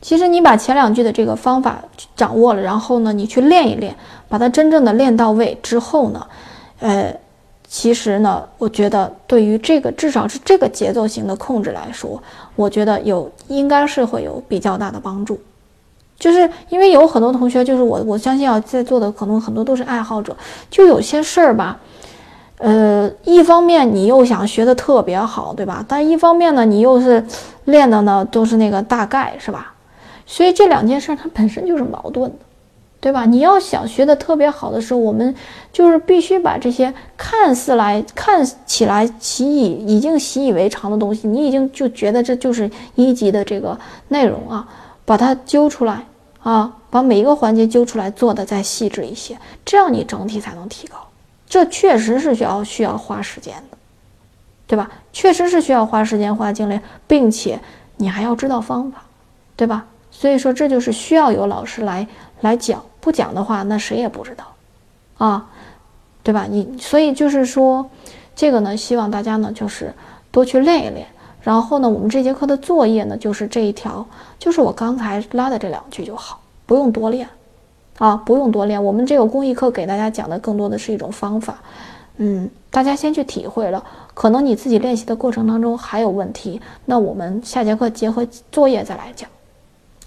其实你把前两句的这个方法掌握了，然后呢，你去练一练，把它真正的练到位之后呢，呃，其实呢，我觉得对于这个至少是这个节奏型的控制来说，我觉得有应该是会有比较大的帮助。就是因为有很多同学，就是我我相信啊，在座的可能很多都是爱好者，就有些事儿吧，呃，一方面你又想学的特别好，对吧？但一方面呢，你又是练的呢都是那个大概，是吧？所以这两件事它本身就是矛盾的，对吧？你要想学的特别好的时候，我们就是必须把这些看似来看起来习以已经习以为常的东西，你已经就觉得这就是一级的这个内容啊，把它揪出来啊，把每一个环节揪出来做的再细致一些，这样你整体才能提高。这确实是需要需要花时间的，对吧？确实是需要花时间花精力，并且你还要知道方法，对吧？所以说，这就是需要有老师来来讲，不讲的话，那谁也不知道，啊，对吧？你所以就是说，这个呢，希望大家呢，就是多去练一练。然后呢，我们这节课的作业呢，就是这一条，就是我刚才拉的这两句就好，不用多练，啊，不用多练。我们这个公益课给大家讲的更多的是一种方法，嗯，大家先去体会了。可能你自己练习的过程当中还有问题，那我们下节课结合作业再来讲。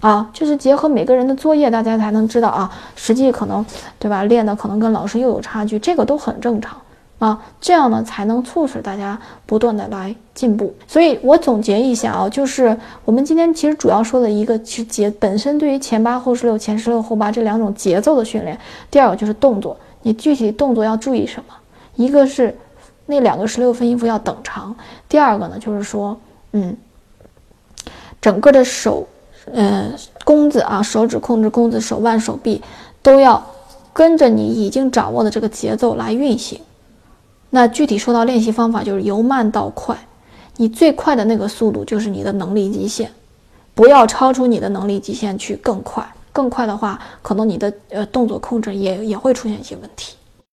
啊，就是结合每个人的作业，大家才能知道啊，实际可能，对吧？练的可能跟老师又有差距，这个都很正常啊。这样呢，才能促使大家不断的来进步。所以我总结一下啊，就是我们今天其实主要说的一个是节本身对于前八后十六、前十六后八这两种节奏的训练。第二个就是动作，你具体动作要注意什么？一个是那两个十六分音符要等长，第二个呢就是说，嗯，整个的手。呃，弓子啊，手指控制弓子，手腕、手臂都要跟着你已经掌握的这个节奏来运行。那具体说到练习方法，就是由慢到快，你最快的那个速度就是你的能力极限，不要超出你的能力极限去更快。更快的话，可能你的呃动作控制也也会出现一些问题。